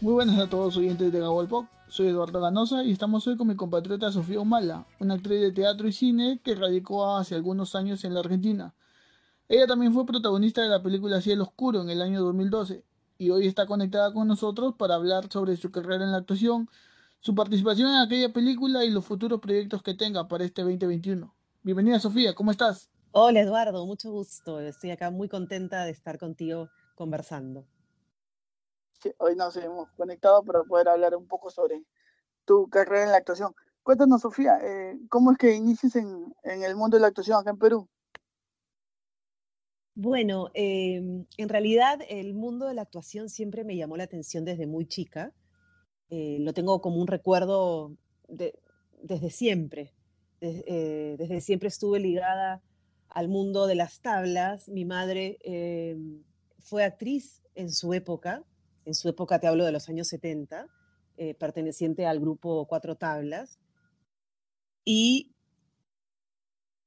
Muy buenas a todos oyentes de Pop. Soy Eduardo Ganosa y estamos hoy con mi compatriota Sofía Humala, una actriz de teatro y cine que radicó hace algunos años en la Argentina. Ella también fue protagonista de la película Cielo Oscuro en el año 2012 y hoy está conectada con nosotros para hablar sobre su carrera en la actuación, su participación en aquella película y los futuros proyectos que tenga para este 2021. Bienvenida Sofía, ¿cómo estás? Hola Eduardo, mucho gusto. Estoy acá muy contenta de estar contigo conversando hoy nos hemos conectado para poder hablar un poco sobre tu carrera en la actuación. Cuéntanos, Sofía, eh, ¿cómo es que inicias en, el mundo de la actuación acá en Perú? Bueno, em, en realidad el mundo de la actuación siempre me llamó la atención desde muy chica. Eh, lo tengo como un recuerdo desde siempre. Eh, desde siempre estuve ligada al mundo de las tablas. Mi madre em, fue actriz en su época, en su época te hablo de los años 70, eh, perteneciente al grupo Cuatro Tablas. Y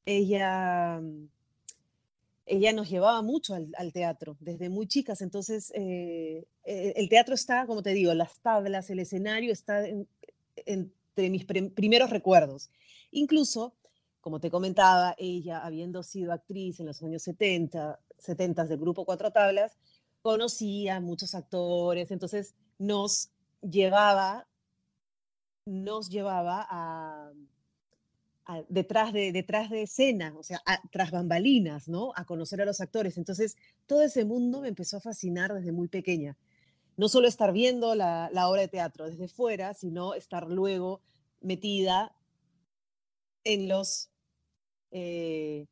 ella, ella nos llevaba mucho al, teatro desde muy chicas. Entonces, eh, eh, el teatro está, como te digo, las tablas, el escenario está entre mis primeros recuerdos. Incluso, como te comentaba, ella habiendo sido actriz en los años 70, 70 del grupo Cuatro Tablas, conocía a muchos actores, entonces nos llevaba, nos llevaba a, detrás, de, detrás de escena, o sea, tras bambalinas, ¿no? A conocer a los actores. Entonces, todo ese mundo me empezó a fascinar desde muy pequeña. No solo estar viendo la, obra de teatro desde fuera, sino estar luego metida en los, eh,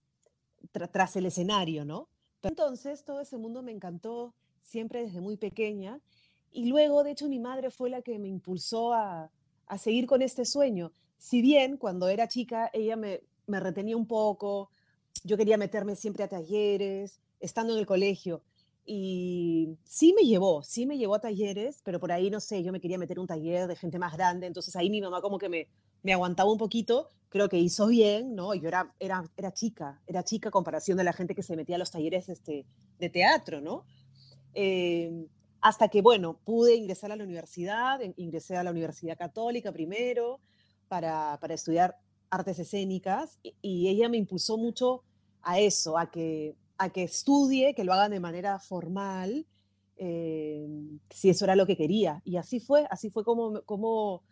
tras el escenario, ¿no? Entonces, todo ese mundo me encantó siempre desde muy pequeña. Y luego, de hecho, mi madre fue la que me impulsó a, seguir con este sueño. Si bien cuando era chica ella me, retenía un poco, yo quería meterme siempre a talleres, estando en el colegio. Y sí me llevó, sí me llevó a talleres, pero por ahí, no sé, yo me quería meter un taller de gente más grande, entonces ahí mi mamá como que me, me aguantaba un poquito, creo que hizo bien, ¿no? Yo era, era, era chica, era chica comparación de la gente que se metía a los talleres este, de teatro, ¿no? Em, hasta que, bueno, pude ingresar a la universidad, ingresé a la Universidad Católica primero para, para estudiar artes escénicas y, ella me impulsó mucho a eso, a que, a que estudie, que lo hagan de manera formal, em, si eso era lo que quería. Y así fue, así fue como, como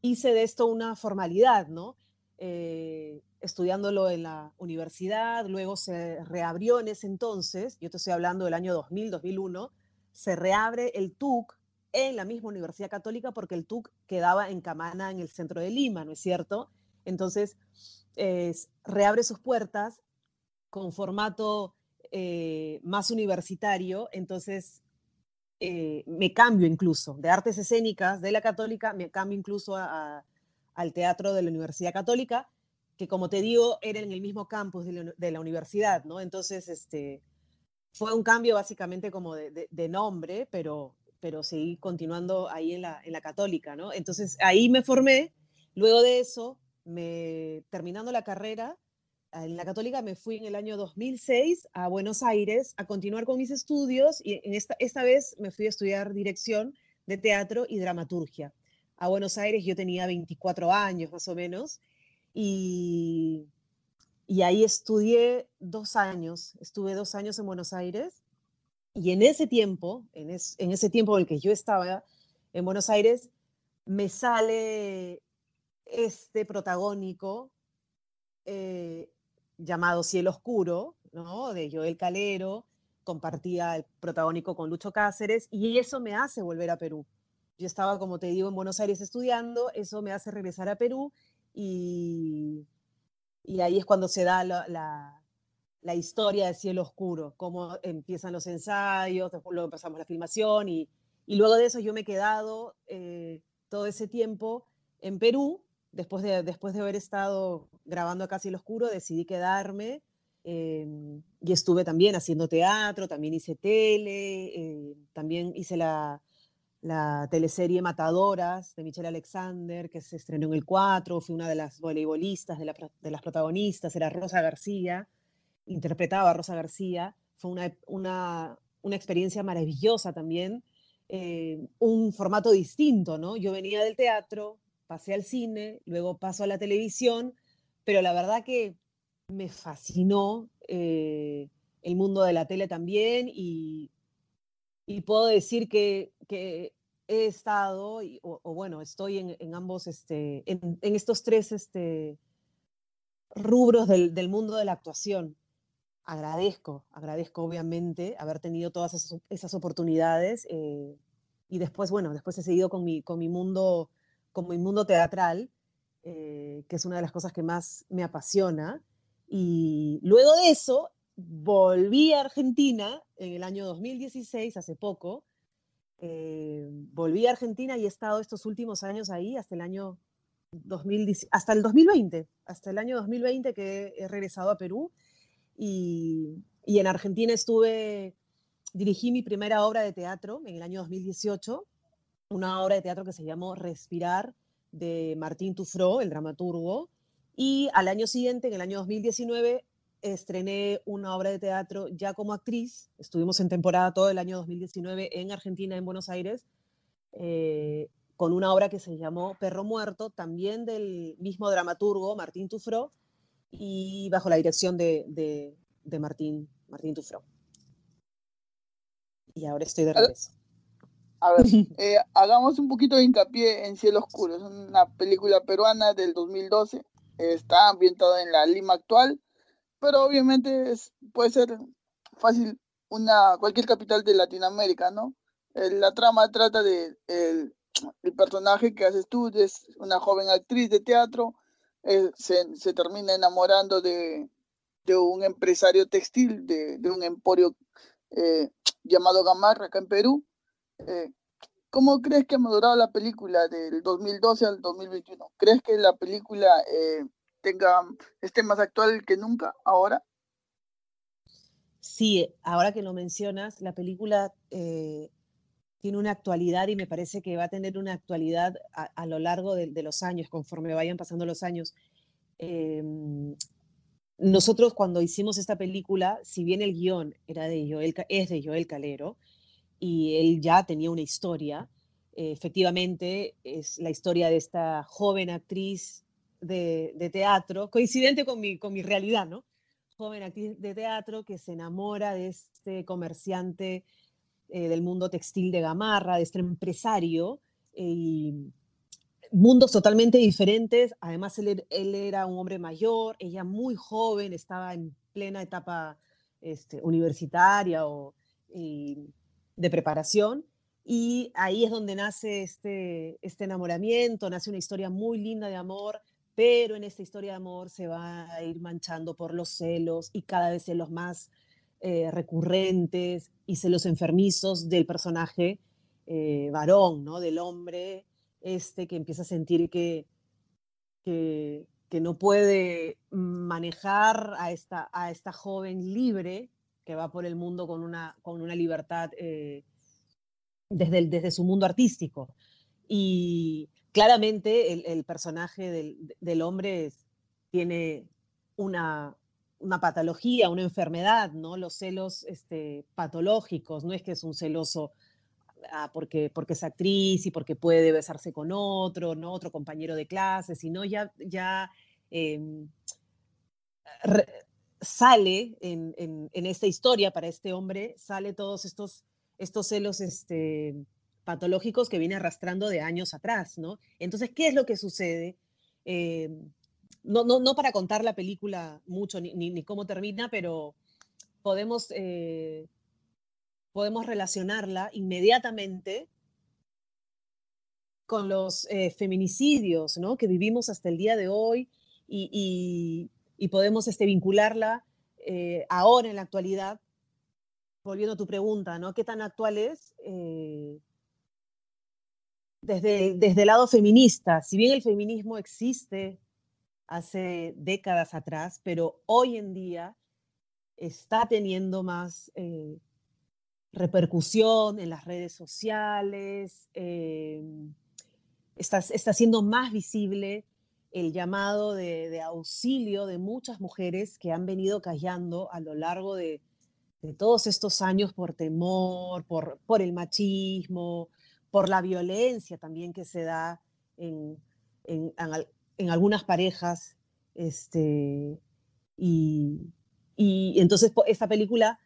hice de esto una formalidad, ¿no? Eh, estudiándolo en la universidad, luego se reabrió en ese entonces, yo te estoy hablando del año 2000, 2001, se reabre el TUC en la misma Universidad Católica porque el TUC quedaba en Camana, en el centro de Lima, ¿no es cierto? Entonces, reabre sus puertas con formato eh, más universitario, entonces eh, me cambio incluso de artes escénicas de la católica, me cambio incluso al teatro de la Universidad Católica que como te digo, era en el mismo campus de la, universidad, ¿no? Entonces, este, fue un cambio básicamente como de, nombre, pero, pero seguí continuando ahí en la, en la católica, ¿no? Entonces, ahí me formé, luego de eso, me, terminando la carrera, en la católica me fui en el año 2006 a Buenos Aires a continuar con mis estudios y en esta, esta vez me fui a estudiar dirección de teatro y dramaturgia. A Buenos Aires yo tenía 24 años más o menos y, y ahí estudié dos años, estuve dos años en Buenos Aires y en ese tiempo, en, ese tiempo en el que yo estaba en Buenos Aires, me sale este protagónico eh, llamado Cielo Oscuro, ¿no? de Joel Calero, compartía el protagónico con Lucho Cáceres y eso me hace volver a Perú. Yo estaba, como te digo, en Buenos Aires estudiando, eso me hace regresar a Perú y, y ahí es cuando se da la, historia de Cielo Oscuro, cómo empiezan los ensayos, luego empezamos la filmación y, y luego de eso yo me he quedado eh, todo ese tiempo en Perú, después de, después de haber estado grabando acá Cielo Oscuro, decidí quedarme em, y estuve también haciendo teatro, también hice tele, eh, también hice la, la teleserie Matadoras de Michelle Alexander, que se estrenó en el 4, fui una de las voleibolistas, de, las protagonistas, era Rosa García, interpretaba a Rosa García, fue una, experiencia maravillosa también, eh, un formato distinto, ¿no? Yo venía del teatro, pasé al cine, luego paso a la televisión, pero la verdad que me fascinó eh, el mundo de la tele también y y puedo decir que, que he estado, o, bueno, estoy en, ambos, este, en, estos tres este, rubros del, del, mundo de la actuación. Agradezco, agradezco obviamente haber tenido todas esas, oportunidades eh, y después, bueno, después he seguido con mi, con mi, mundo, con mi mundo teatral, eh, que es una de las cosas que más me apasiona. Y luego de eso volví a Argentina en el año 2016, hace poco. Eh, volví a Argentina y he estado estos últimos años ahí hasta el año 2010, hasta el 2020, hasta el año 2020 que he regresado a Perú. Y, en Argentina estuve, dirigí mi primera obra de teatro en el año 2018, una obra de teatro que se llamó Respirar de Martín Tufró, el dramaturgo. Y al año siguiente, en el año 2019, estrené una obra de teatro ya como actriz. Estuvimos en temporada todo el año 2019 en Argentina, en Buenos Aires, eh, con una obra que se llamó Perro Muerto, también del mismo dramaturgo Martín Tufró, y bajo la dirección de, de, Martín, Martín Tufró. Y ahora estoy de regreso. A ver, eh, hagamos un poquito de hincapié en Cielo Oscuro. Es una película peruana del 2012. Está ambientada en la Lima actual pero obviamente puede ser fácil una cualquier capital de Latinoamérica, ¿no? la trama trata de el, personaje que haces tú, es una joven actriz de teatro, eh, se, termina enamorando de, un empresario textil, de, un emporio eh, llamado Gamarra acá en Perú. Eh, ¿Cómo crees que ha madurado la película del 2012 al 2021? ¿Crees que la película tenga, esté más actual que nunca ahora? Sí, ahora que lo mencionas, la película eh, tiene una actualidad y me parece que va a tener una actualidad a, lo largo de, los años, conforme vayan pasando los años. Em, nosotros cuando hicimos esta película, si bien el guion era de Joel, es de Joel Calero y él ya tenía una historia, efectivamente es la historia de esta joven actriz de, teatro, coincidente con mi, con mi realidad, ¿no? Joven actriz de teatro que se enamora de este comerciante eh, del mundo textil de Gamarra, de este empresario, eh, y mundos totalmente diferentes. Además, él, él, era un hombre mayor, ella muy joven, estaba en plena etapa este, universitaria o de preparación. Y ahí es donde nace este, este enamoramiento, nace una historia muy linda de amor pero en esta historia de amor se va a ir manchando por los celos y cada vez celos más eh, recurrentes y celos enfermizos del personaje eh, varón, ¿no? Del hombre este que empieza a sentir que, que, no puede manejar a esta, a esta joven libre que va por el mundo con una, con una libertad eh, desde, desde su mundo artístico. Y, claramente el, personaje del, hombre tiene una, patología, una enfermedad, ¿no? Los celos este, patológicos, no es que es un celoso ah, porque, porque es actriz y porque puede besarse con otro, ¿no? Otro compañero de clase, sino ya, ya em, sale en, en, esta historia para este hombre, sale todos estos, estos celos este, patológicos que viene arrastrando de años atrás, ¿no? Entonces, ¿qué es lo que sucede? Eh, no, no, no, para contar la película mucho ni, ni, cómo termina, pero podemos, eh, podemos relacionarla inmediatamente con los eh, feminicidios ¿no? que vivimos hasta el día de hoy y, y, podemos este, vincularla ahora en la actualidad. Volviendo a tu pregunta, ¿no? ¿Qué tan actual es? desde, desde el lado feminista, si bien el feminismo existe hace décadas atrás, pero hoy en día está teniendo más, eh, repercusión en las redes sociales, em, está, está siendo más visible el llamado de, auxilio de muchas mujeres que han venido callando a lo largo de, todos estos años por temor, por, por, el machismo, por la violencia también que se da en, en, algunas parejas. Este, y, y entonces esta película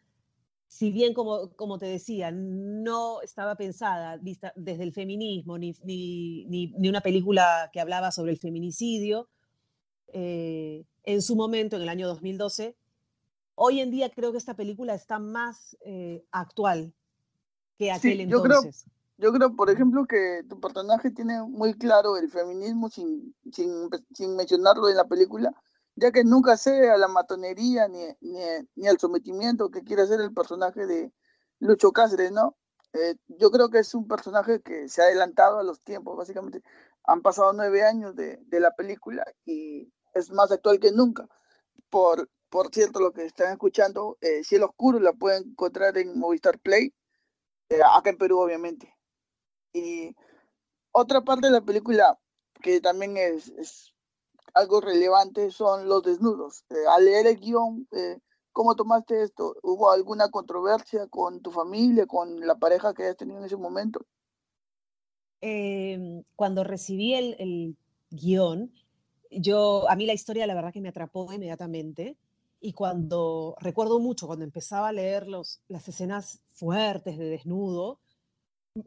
si bien, como, como te decía, no estaba pensada vista desde el feminismo, ni, ni, ni, una película que hablaba sobre el feminicidio, eh, en su momento, en el año 2012, hoy en día creo que esta película está más eh, actual que aquel entonces. Yo creo, yo creo, por ejemplo, que tu personaje tiene muy claro el feminismo sin, sin, sin mencionarlo en la película, ya que nunca sé a la matonería ni, ni, al sometimiento que quiere hacer el personaje de Lucho Cáceres, ¿no? Eh, yo creo que es un personaje que se ha adelantado a los tiempos, básicamente. Han pasado nueve años de, de la película y es más actual que nunca. Por, por cierto, lo que están escuchando, eh, Cielo Oscuro la pueden encontrar en Movistar Play, eh, acá en Perú, obviamente. Y otra parte de la película que también es, es algo relevante son los desnudos. Eh, al leer el guion, eh, ¿cómo tomaste esto? ¿Hubo alguna controversia con tu familia, con la pareja que hayas tenido en ese momento? Em, cuando recibí el, el, guion, yo, a mí la historia la verdad que me atrapó inmediatamente y cuando, recuerdo mucho cuando empezaba a leer los, las escenas fuertes de desnudo,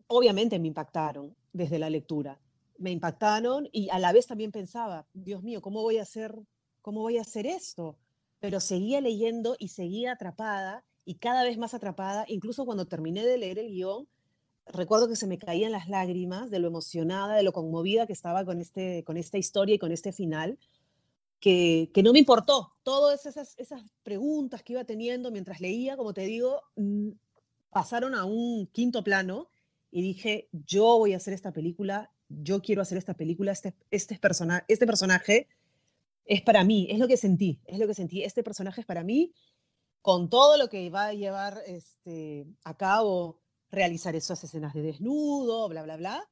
obviamente me impactaron desde la lectura me impactaron y a la vez también pensaba, Dios mío, ¿cómo voy a hacer, cómo voy a hacer esto? Pero seguía leyendo y seguía atrapada y cada vez más atrapada, incluso cuando terminé de leer el guion, recuerdo que se me caían las lágrimas de lo emocionada, de lo conmovida que estaba con, este, con esta historia y con este final, que, que no me importó. Todas esas, esas preguntas que iba teniendo mientras leía, como te digo, mm, pasaron a un quinto plano y dije, yo voy a hacer esta película yo quiero hacer esta película, este, este, persona, este personaje es para mí, es lo que sentí, es lo que sentí, este personaje es para mí, con todo lo que va a llevar este, a cabo realizar esas escenas de desnudo, bla, bla, bla,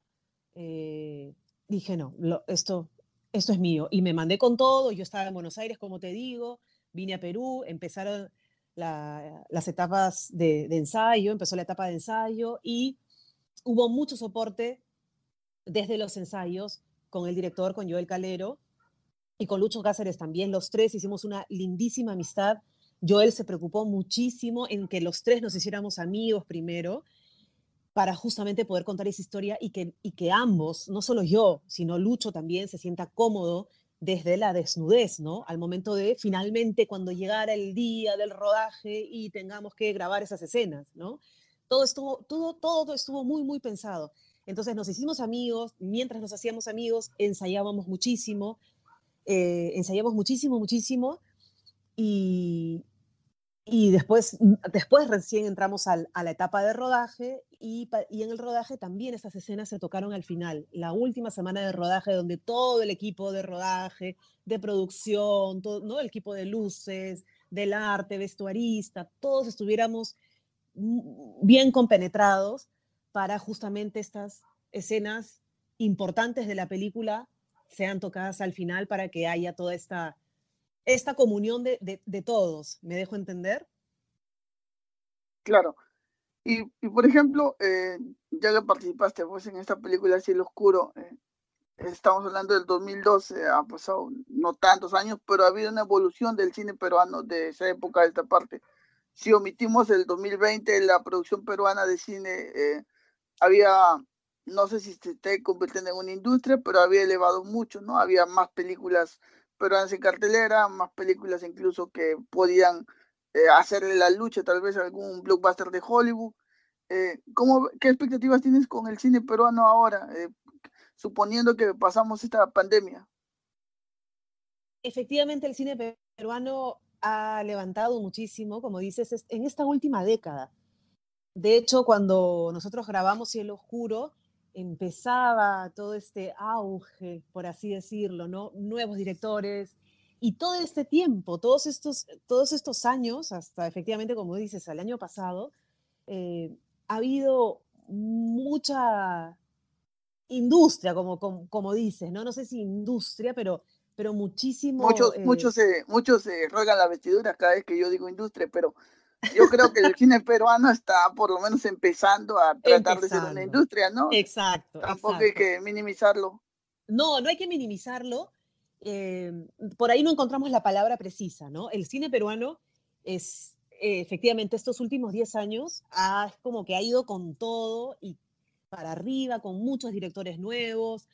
eh, dije, no, esto, esto es mío. Y me mandé con todo, yo estaba en Buenos Aires, como te digo, vine a Perú, empezaron las etapas de, de ensayo, empezó la etapa de ensayo y hubo mucho soporte desde los ensayos con el director, con Joel Calero y con Lucho Cáceres también. Los tres hicimos una lindísima amistad. Joel se preocupó muchísimo en que los tres nos hiciéramos amigos primero para justamente poder contar esa historia y que, y que ambos, no solo yo, sino Lucho también se sienta cómodo desde la desnudez, ¿no? Al momento de finalmente cuando llegara el día del rodaje y tengamos que grabar esas escenas, ¿no? Todo estuvo, todo, todo estuvo muy, muy pensado. Entonces nos hicimos amigos, mientras nos hacíamos amigos, ensayábamos muchísimo, eh, ensayábamos muchísimo, muchísimo, y, y después, después recién entramos a la etapa de rodaje y, y, en el rodaje también esas escenas se tocaron al final, la última semana de rodaje donde todo el equipo de rodaje, de producción, todo, ¿no? el equipo de luces, del arte, vestuarista, todos estuviéramos bien compenetrados para justamente estas escenas importantes de la película sean tocadas al final para que haya toda esta, esta comunión de, de, todos. ¿Me dejo entender? Claro. Y, y por ejemplo, eh, ya que participaste pues, en esta película Cielo Oscuro, eh, estamos hablando del 2012, ha pasado no tantos años, pero ha habido una evolución del cine peruano de esa época a esta parte. Si omitimos el 2020, la producción peruana de cine eh, había, no sé si se esté convirtiendo en una industria, pero había elevado mucho, ¿no? Había más películas peruanas en cartelera, más películas incluso que podían eh, hacerle la lucha tal vez a algún blockbuster de Hollywood. Eh, ¿cómo, ¿Qué expectativas tienes con el cine peruano ahora, eh, suponiendo que pasamos esta pandemia? Efectivamente, el cine peruano ha levantado muchísimo, como dices, en esta última década. De hecho, cuando nosotros grabamos Cielo Oscuro, empezaba todo este auge, por así decirlo, ¿no? Nuevos directores. Y todo este tiempo, todos estos, todos estos años, hasta efectivamente, como dices, al año pasado, eh, ha habido mucha industria, como, como, dices, ¿no? No sé si industria, pero, pero muchísimo... Muchos, eh, muchos, se, muchos se ruegan la vestidura cada vez que yo digo industria, pero yo creo que el cine peruano está por lo menos empezando a tratar de ser una industria, ¿no? Exacto. Tampoco hay que minimizarlo. No, no hay que minimizarlo. Eh, por ahí no encontramos la palabra precisa, ¿no? El cine peruano es, eh, efectivamente, estos últimos 10 años, ha, como que ha ido con todo y para arriba, con muchos directores nuevos,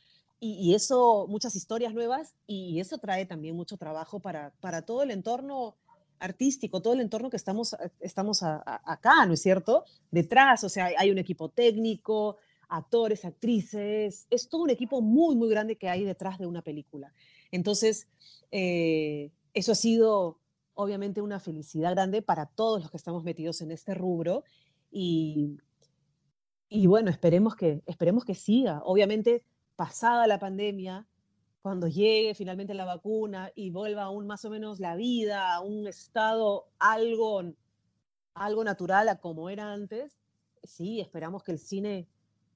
y, eso, muchas historias nuevas, y eso trae también mucho trabajo para, para todo el entorno artístico, todo el entorno que estamos, estamos acá, ¿no es cierto? Detrás, o sea, hay un equipo técnico, actores, actrices, es todo un equipo muy, muy grande que hay detrás de una película. Entonces, eh, eso ha sido obviamente una felicidad grande para todos los que estamos metidos en este rubro y, y bueno, esperemos que, esperemos que siga. Obviamente, pasada la pandemia, cuando llegue finalmente la vacuna y vuelva aún más o menos la vida a un estado algo, algo natural a como era antes, sí, esperamos que el cine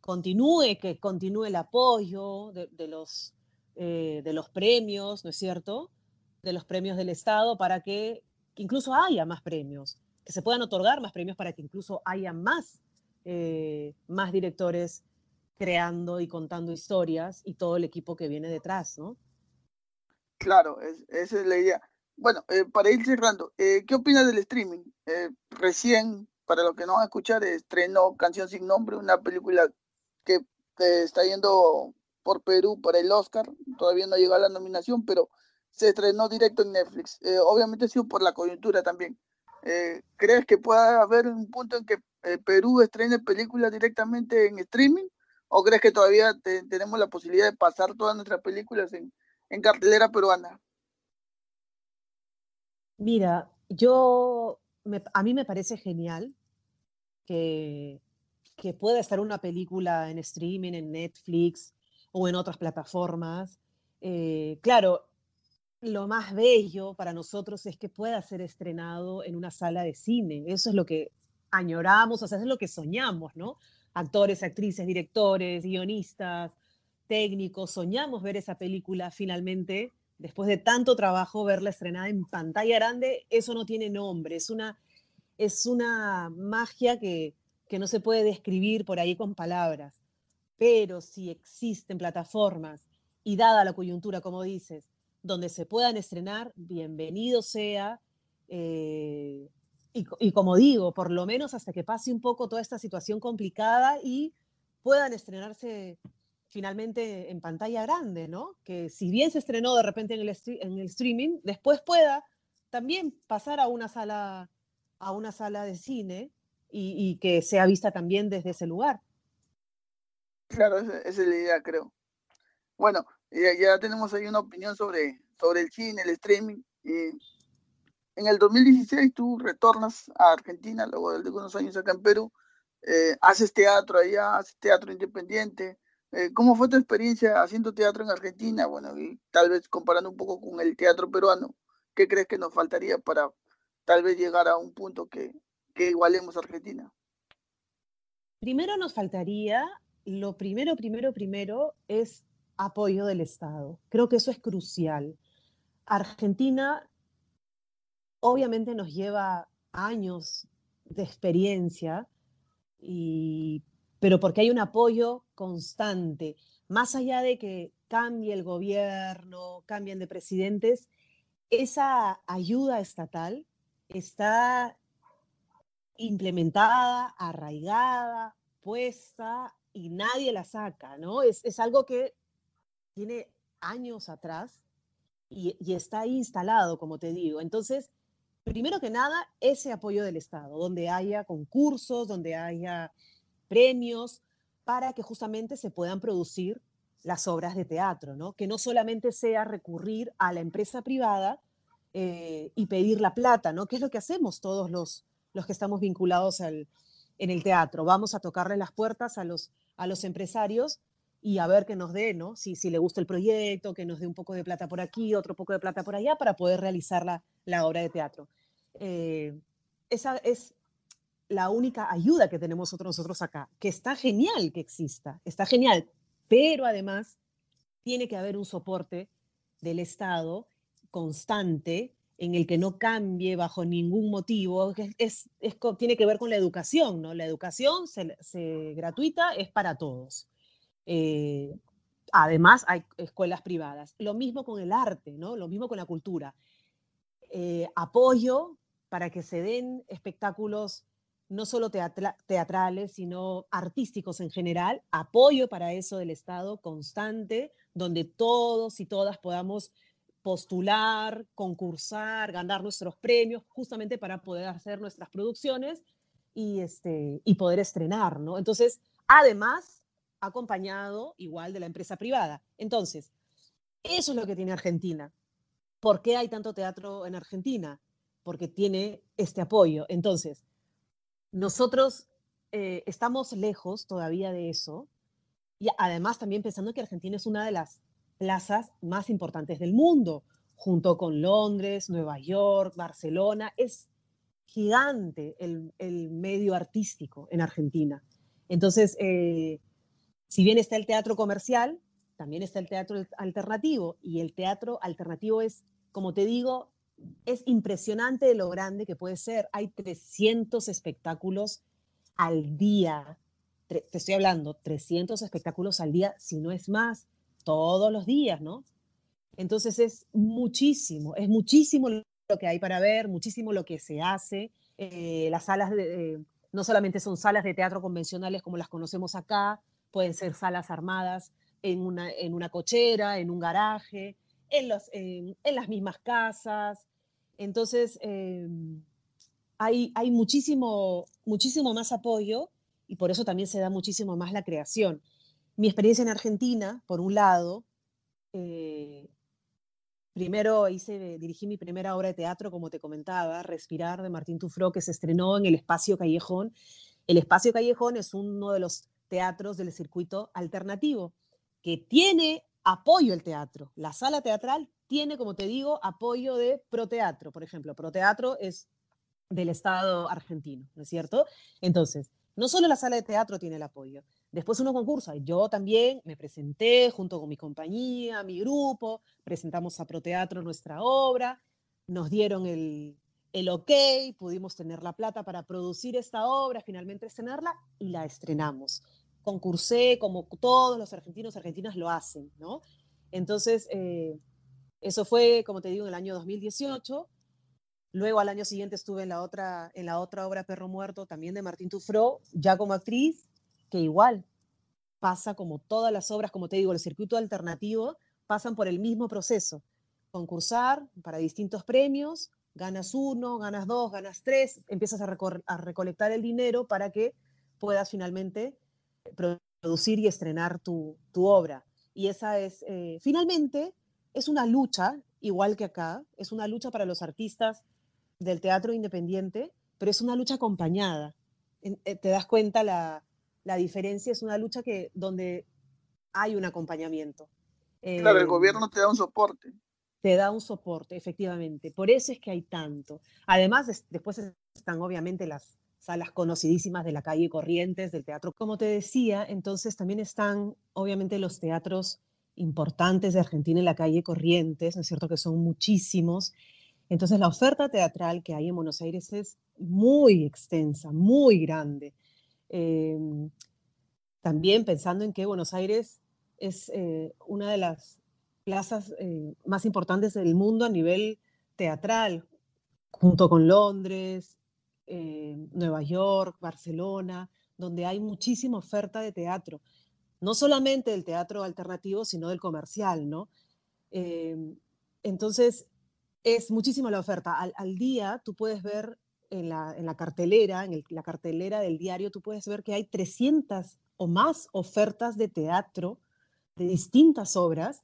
continúe, que continúe el apoyo de, los, eh, de los premios, ¿no es cierto? De los premios del Estado para que incluso haya más premios, que se puedan otorgar más premios para que incluso haya más eh, más directores creando y contando historias y todo el equipo que viene detrás, ¿no? Claro, esa es la idea. Bueno, eh, para ir cerrando, eh, ¿qué opinas del streaming? recién, para los que no van a escuchar, estrenó Canción sin Nombre, una película que, está yendo por Perú para el Oscar. Todavía no llegado a la nominación, pero se estrenó directo en Netflix. obviamente ha sido por la coyuntura también. ¿Crees que pueda haber un punto en que eh, Perú estrene películas directamente en streaming? ¿O crees que todavía tenemos la posibilidad de pasar todas nuestras películas en, cartelera peruana? Mira, yo, a mí me parece genial que, que pueda estar una película en streaming, en Netflix o en otras plataformas. Eh, claro, lo más bello para nosotros es que pueda ser estrenado en una sala de cine. Eso es lo que añoramos, o sea, es lo que soñamos, ¿no? Actores, actrices, directores, guionistas, técnicos, soñamos ver esa película finalmente, después de tanto trabajo, verla estrenada en pantalla grande, eso no tiene nombre, es una, es una magia que, que no se puede describir por ahí con palabras. Pero si existen plataformas y dada la coyuntura, como dices, donde se puedan estrenar, bienvenido sea. Eh, y, como digo, por lo menos hasta que pase un poco toda esta situación complicada y puedan estrenarse finalmente en pantalla grande, ¿no? Que si bien se estrenó de repente en el, en el streaming, después pueda también pasar a una sala, a una sala de cine y, que sea vista también desde ese lugar. Claro, esa, es la idea, creo. Bueno, ya, ya, tenemos ahí una opinión sobre, sobre el cine, el streaming. Y en el 2016 tú retornas a Argentina, luego de algunos años acá en Perú, eh, haces teatro allá, haces teatro independiente. Eh, ¿Cómo fue tu experiencia haciendo teatro en Argentina? Bueno, y tal vez comparando un poco con el teatro peruano, ¿qué crees que nos faltaría para tal vez llegar a un punto que, que igualemos a Argentina? Primero nos faltaría, lo primero, primero, primero es apoyo del Estado. Creo que eso es crucial. Argentina obviamente nos lleva años de experiencia, pero porque hay un apoyo constante, más allá de que cambie el gobierno, cambien de presidentes, esa ayuda estatal está implementada, arraigada, puesta y nadie la saca, ¿no? Es, algo que tiene años atrás y, y, está instalado, como te digo. Entonces, primero que nada, ese apoyo del Estado, donde haya concursos, donde haya premios, para que justamente se puedan producir las obras de teatro, ¿no? Que no solamente sea recurrir a la empresa privada eh, y pedir la plata, ¿no? Que es lo que hacemos todos los, los que estamos vinculados al, en el teatro. Vamos a tocarle las puertas a los, a los empresarios y a ver qué nos dé, ¿no? Si, si le gusta el proyecto, que nos dé un poco de plata por aquí, otro poco de plata por allá, para poder realizar la, la obra de teatro. Eh, esa es, la única ayuda que tenemos nosotros acá, que está genial que exista, está genial, pero además tiene que haber un soporte del Estado constante en el que no cambie bajo ningún motivo, que es, tiene que ver con la educación, ¿no? La educación se, gratuita es para todos. Eh, además, hay escuelas privadas. Lo mismo con el arte, ¿no? Lo mismo con la cultura. Eh, apoyo para que se den espectáculos no solo teatrales, sino artísticos en general, apoyo para eso del Estado constante, donde todos y todas podamos postular, concursar, ganar nuestros premios, justamente para poder hacer nuestras producciones y, este, y poder estrenar, ¿no? Entonces, además, acompañado igual de la empresa privada. Entonces, eso es lo que tiene Argentina. ¿Por qué hay tanto teatro en Argentina? Porque tiene este apoyo. Entonces, nosotros eh, estamos lejos todavía de eso. Y además también pensando que Argentina es una de las plazas más importantes del mundo, junto con Londres, Nueva York, Barcelona. Es gigante el, medio artístico en Argentina. Entonces, eh, si bien está el teatro comercial, también está el teatro alternativo. Y el teatro alternativo es, como te digo, es impresionante lo grande que puede ser. Hay 300 espectáculos al día. Te estoy hablando, 300 espectáculos al día, si no es más todos los días, ¿no? Entonces es muchísimo, es muchísimo lo que hay para ver, muchísimo lo que se hace. Eh, las salas de, no solamente son salas de teatro convencionales como las conocemos acá, pueden ser salas armadas en una, en una cochera, en un garaje, en, los, en, las mismas casas. Entonces, em, hay, hay muchísimo, muchísimo más apoyo y por eso también se da muchísimo más la creación mi experiencia en Argentina, por un lado, eh, primero hice, dirigí mi primera obra de teatro, como te comentaba, Respirar, de Martín Tufró, que se estrenó en el Espacio Callejón. El Espacio Callejón es uno de los teatros del circuito alternativo, que tiene apoyo el teatro. La sala teatral tiene, como te digo, apoyo de Proteatro, por ejemplo. Proteatro es del Estado argentino, ¿no es cierto? Entonces, no solo la sala de teatro tiene el apoyo, Después uno concursa. Yo también me presenté junto con mi compañía, mi grupo, presentamos a Proteatro nuestra obra, nos dieron el, el ok, pudimos tener la plata para producir esta obra, finalmente estrenarla y la estrenamos. Concursé como todos los argentinos argentinas lo hacen, ¿no? Entonces, eh, eso fue, como te digo, en el año 2018. Luego al año siguiente estuve en la otra, en la otra obra Perro Muerto, también de Martín Tufró, ya como actriz, que igual pasa como todas las obras, como te digo, el circuito alternativo, pasan por el mismo proceso. Concursar para distintos premios, ganas uno, ganas dos, ganas tres, empiezas a, recolectar el dinero para que puedas finalmente producir y estrenar tu, obra. Y esa es, eh, finalmente, es una lucha, igual que acá, es una lucha para los artistas del teatro independiente, pero es una lucha acompañada. Eh, te das cuenta la, la diferencia es una lucha que, donde hay un acompañamiento. Claro, el gobierno te da un soporte. Te da un soporte, efectivamente. Por eso es que hay tanto. Además, después están obviamente las salas conocidísimas de la calle Corrientes, del teatro. Como te decía, entonces también están obviamente los teatros importantes de Argentina en la calle Corrientes, ¿no es cierto? Que son muchísimos. Entonces la oferta teatral que hay en Buenos Aires es muy extensa, muy grande. Em, también pensando en que Buenos Aires es eh, una de las plazas eh, más importantes del mundo a nivel teatral, junto con Londres, eh, Nueva York, Barcelona, donde hay muchísima oferta de teatro, no solamente del teatro alternativo, sino del comercial, ¿no? Em, entonces, es muchísima la oferta. Al, día tú puedes ver en la, cartelera, en la cartelera del diario, tú puedes ver que hay 300 o más ofertas de teatro de distintas obras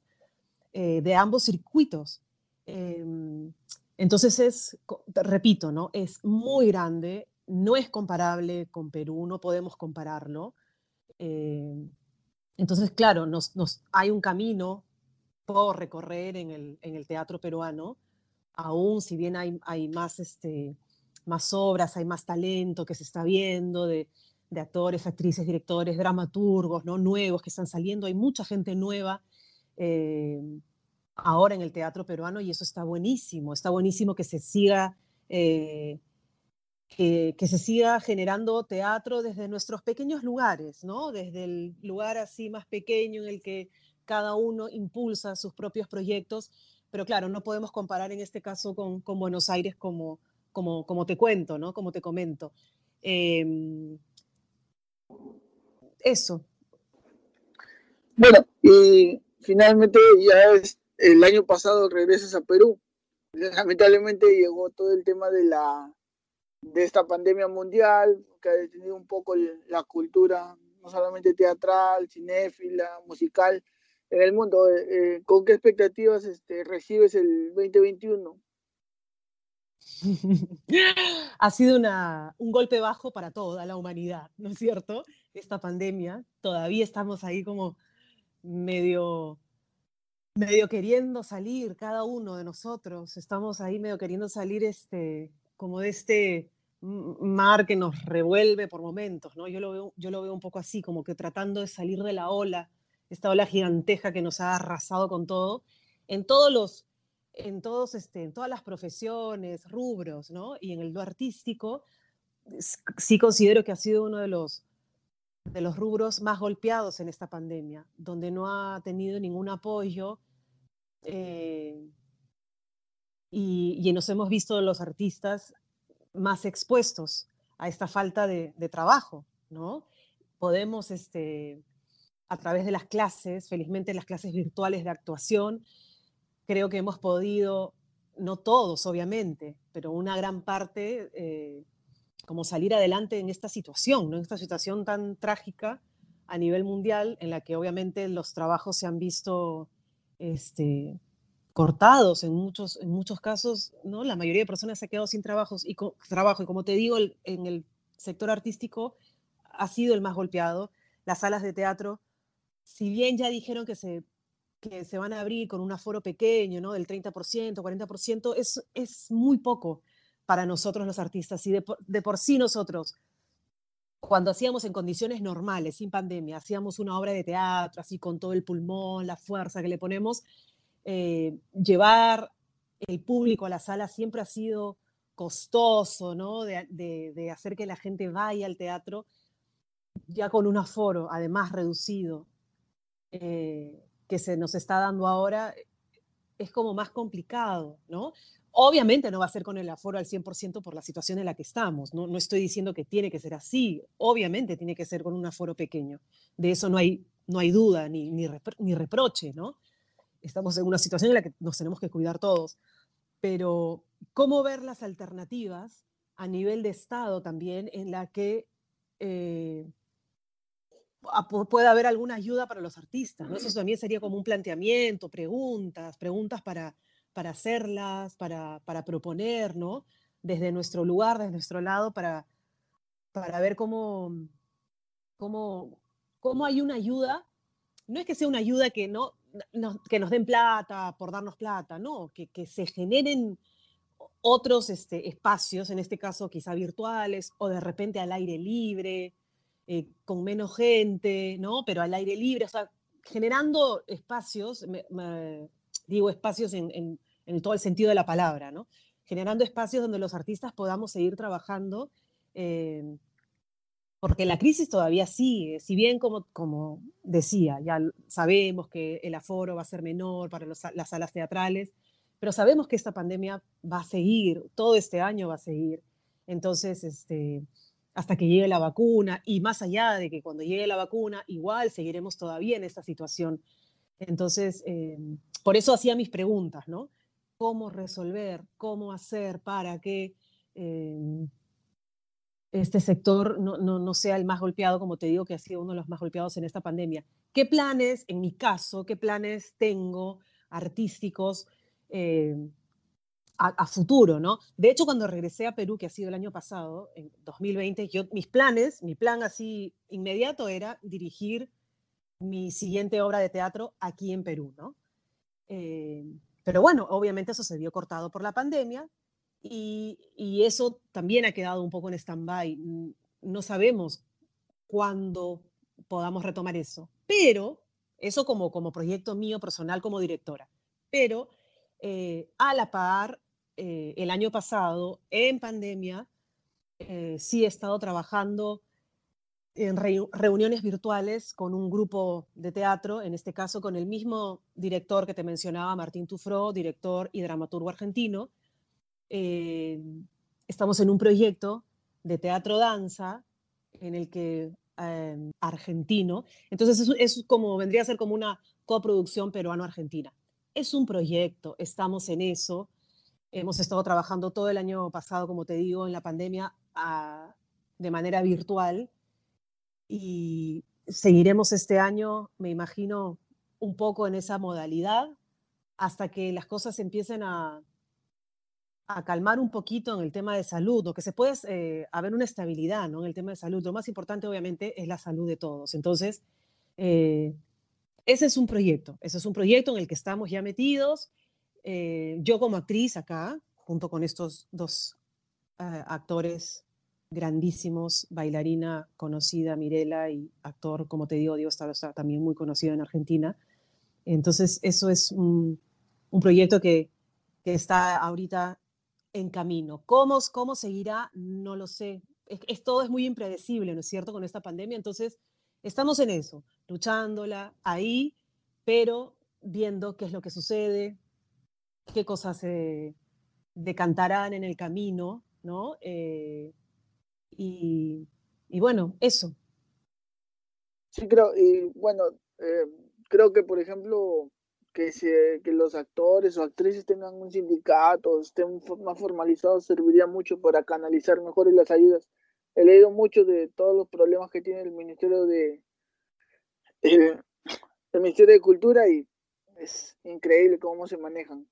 eh, de ambos circuitos. Em, entonces es, repito, ¿no? Es muy grande, no es comparable con Perú, no podemos compararlo. Em, entonces, claro, nos, hay un camino por recorrer en el, teatro peruano, aún si bien hay, hay más este, más obras, hay más talento que se está viendo de, actores, actrices, directores, dramaturgos, ¿no? Nuevos que están saliendo, hay mucha gente nueva eh, ahora en el teatro peruano y eso está buenísimo, está buenísimo que se siga... Eh, que, se siga generando teatro desde nuestros pequeños lugares, ¿no? Desde el lugar así más pequeño en el que cada uno impulsa sus propios proyectos, pero claro, no podemos comparar en este caso con, Buenos Aires como, como, te cuento, ¿no? Como te comento. Em, eso. Bueno, y finalmente ya el año pasado regresas a Perú. Lamentablemente llegó todo el tema de la de esta pandemia mundial que ha detenido un poco la cultura, no solamente teatral, cinéfila, musical, en el mundo. Eh, eh, ¿Con qué expectativas este, recibes el 2021? ha sido una, un golpe bajo para toda la humanidad, ¿no es cierto? Esta pandemia, todavía estamos ahí como medio, medio queriendo salir, cada uno de nosotros, estamos ahí medio queriendo salir este, como de este mar que nos revuelve por momentos, ¿no? Yo lo, veo, yo lo veo un poco así, como que tratando de salir de la ola, esta ola giganteja que nos ha arrasado con todo, en todos los, en todos, este, en todas las profesiones, rubros, ¿no? Y en el lo artístico, sí considero que ha sido uno de los, de los rubros más golpeados en esta pandemia, donde no ha tenido ningún apoyo. Eh, y, y, nos hemos visto los artistas más expuestos a esta falta de, trabajo, ¿no? Podemos, este, a través de las clases, felizmente las clases virtuales de actuación, creo que hemos podido, no todos obviamente, pero una gran parte, eh, como salir adelante en esta situación, en esta situación tan trágica a nivel mundial, en la que obviamente los trabajos se han visto este, cortados en muchos, en muchos casos, ¿no? La mayoría de personas se ha quedado sin trabajos y trabajo. Y como te digo, en el sector artístico ha sido el más golpeado. Las salas de teatro, si bien ya dijeron que se, que se van a abrir con un aforo pequeño, ¿no? Del 30%, 40%, es, es muy poco para nosotros los artistas. Y de por sí nosotros, cuando hacíamos en condiciones normales, sin pandemia, hacíamos una obra de teatro, así con todo el pulmón, la fuerza que le ponemos, eh, llevar el público a la sala siempre ha sido costoso, ¿no? De, hacer que la gente vaya al teatro ya con un aforo, además reducido, eh, que se nos está dando ahora, es como más complicado, ¿no? Obviamente no va a ser con el aforo al 100% por la situación en la que estamos, ¿no? No estoy diciendo que tiene que ser así, obviamente tiene que ser con un aforo pequeño, de eso no hay, no hay duda ni, ni, ni reproche, ¿no? estamos en una situación en la que nos tenemos que cuidar todos, pero cómo ver las alternativas a nivel de Estado también en la que eh, pueda haber alguna ayuda para los artistas. Eso también sería como un planteamiento, preguntas, preguntas para, para hacerlas, para, para proponer, ¿no? Desde nuestro lugar, desde nuestro lado, para, para ver cómo, cómo, cómo hay una ayuda. No es que sea una ayuda que no, que nos den plata por darnos plata, no, que, que se generen otros este, espacios, en este caso quizá virtuales o de repente al aire libre, eh, con menos gente, ¿no? Pero al aire libre, o sea, generando espacios, digo espacios en, todo el sentido de la palabra, ¿no? Generando espacios donde los artistas podamos seguir trabajando eh, porque la crisis todavía sigue, si bien como, como decía, ya sabemos que el aforo va a ser menor para las salas teatrales, pero sabemos que esta pandemia va a seguir, todo este año va a seguir. Entonces, este, hasta que llegue la vacuna y más allá de que cuando llegue la vacuna, igual seguiremos todavía en esta situación. Entonces, eh, por eso hacía mis preguntas, ¿no? ¿Cómo resolver? ¿Cómo hacer para que... Eh, este sector no, no, sea el más golpeado, como te digo, que ha sido uno de los más golpeados en esta pandemia. ¿Qué planes, en mi caso, qué planes tengo artísticos eh, a, futuro, ¿no? De hecho, cuando regresé a Perú, que ha sido el año pasado, en 2020, yo, mis planes, mi plan así inmediato era dirigir mi siguiente obra de teatro aquí en Perú, ¿no? Eh, pero bueno, obviamente eso se vio cortado por la pandemia y, y, eso también ha quedado un poco en stand-by. No sabemos cuándo podamos retomar eso, pero eso como, como proyecto mío personal como directora. Pero eh, a la par, eh, el año pasado, en pandemia, eh, sí he estado trabajando en reuniones virtuales con un grupo de teatro, en este caso con el mismo director que te mencionaba, Martín Tufró, director y dramaturgo argentino. estamos en un proyecto de teatro-danza en el que em, argentino, entonces es, es, como, vendría a ser como una coproducción peruano-argentina. Es un proyecto, estamos en eso. Hemos estado trabajando todo el año pasado, como te digo, en la pandemia de manera virtual y seguiremos este año, me imagino, un poco en esa modalidad hasta que las cosas empiecen a, a calmar un poquito en el tema de salud, o que se pueda eh, haber una estabilidad ¿no? en el tema de salud. Lo más importante, obviamente, es la salud de todos. Entonces, eh, ese es un proyecto, ese es un proyecto en el que estamos ya metidos. Eh, yo como actriz acá, junto con estos dos eh, actores grandísimos, bailarina conocida, Mirela, y actor, como te digo, Dios está, también muy conocido en Argentina. Entonces, eso es un, proyecto que, que, está ahorita en camino. ¿Cómo, ¿Cómo seguirá? No lo sé. Es, todo es muy impredecible, ¿no es cierto?, con esta pandemia. Entonces, estamos en eso, luchándola ahí, pero viendo qué es lo que sucede, qué cosas se decantarán en el camino, ¿no? Eh, y, bueno, eso. Sí, creo, y bueno, eh, creo que, por ejemplo, que, que los actores o actrices tengan un sindicato, estén más formalizados, serviría mucho para canalizar mejor las ayudas. He leído mucho de todos los problemas que tiene el Ministerio de, el, Ministerio de Cultura y es increíble cómo se manejan.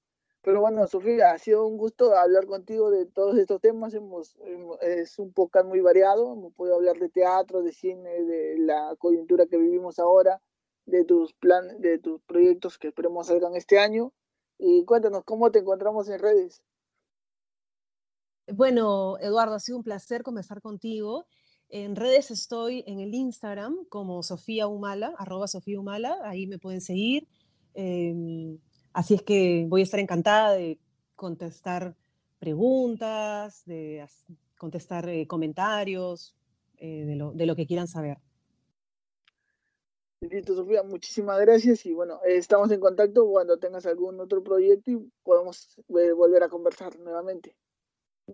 Pero bueno, Sofía, ha sido un gusto hablar contigo de todos estos temas. Hemos, es un podcast muy variado. Hemos podido hablar de teatro, de cine, de la coyuntura que vivimos ahora, de tus planes, de tus proyectos que esperemos salgan este año. Y cuéntanos cómo te encontramos en redes. Bueno, Eduardo, ha sido un placer conversar contigo. En redes estoy en el Instagram como Sofía Humala, arroba Sofía Humala, ahí me pueden seguir. Em, así es que voy a estar encantada de contestar preguntas, de contestar eh, comentarios, eh, de, lo, de, lo, que quieran saber. Listo, Sofía, muchísimas gracias y bueno, estamos en contacto cuando tengas algún otro proyecto y podemos eh, volver a conversar nuevamente.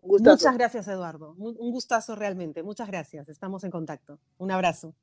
Muchas gracias, Eduardo. Un gustazo realmente. Muchas gracias. Estamos en contacto. Un abrazo.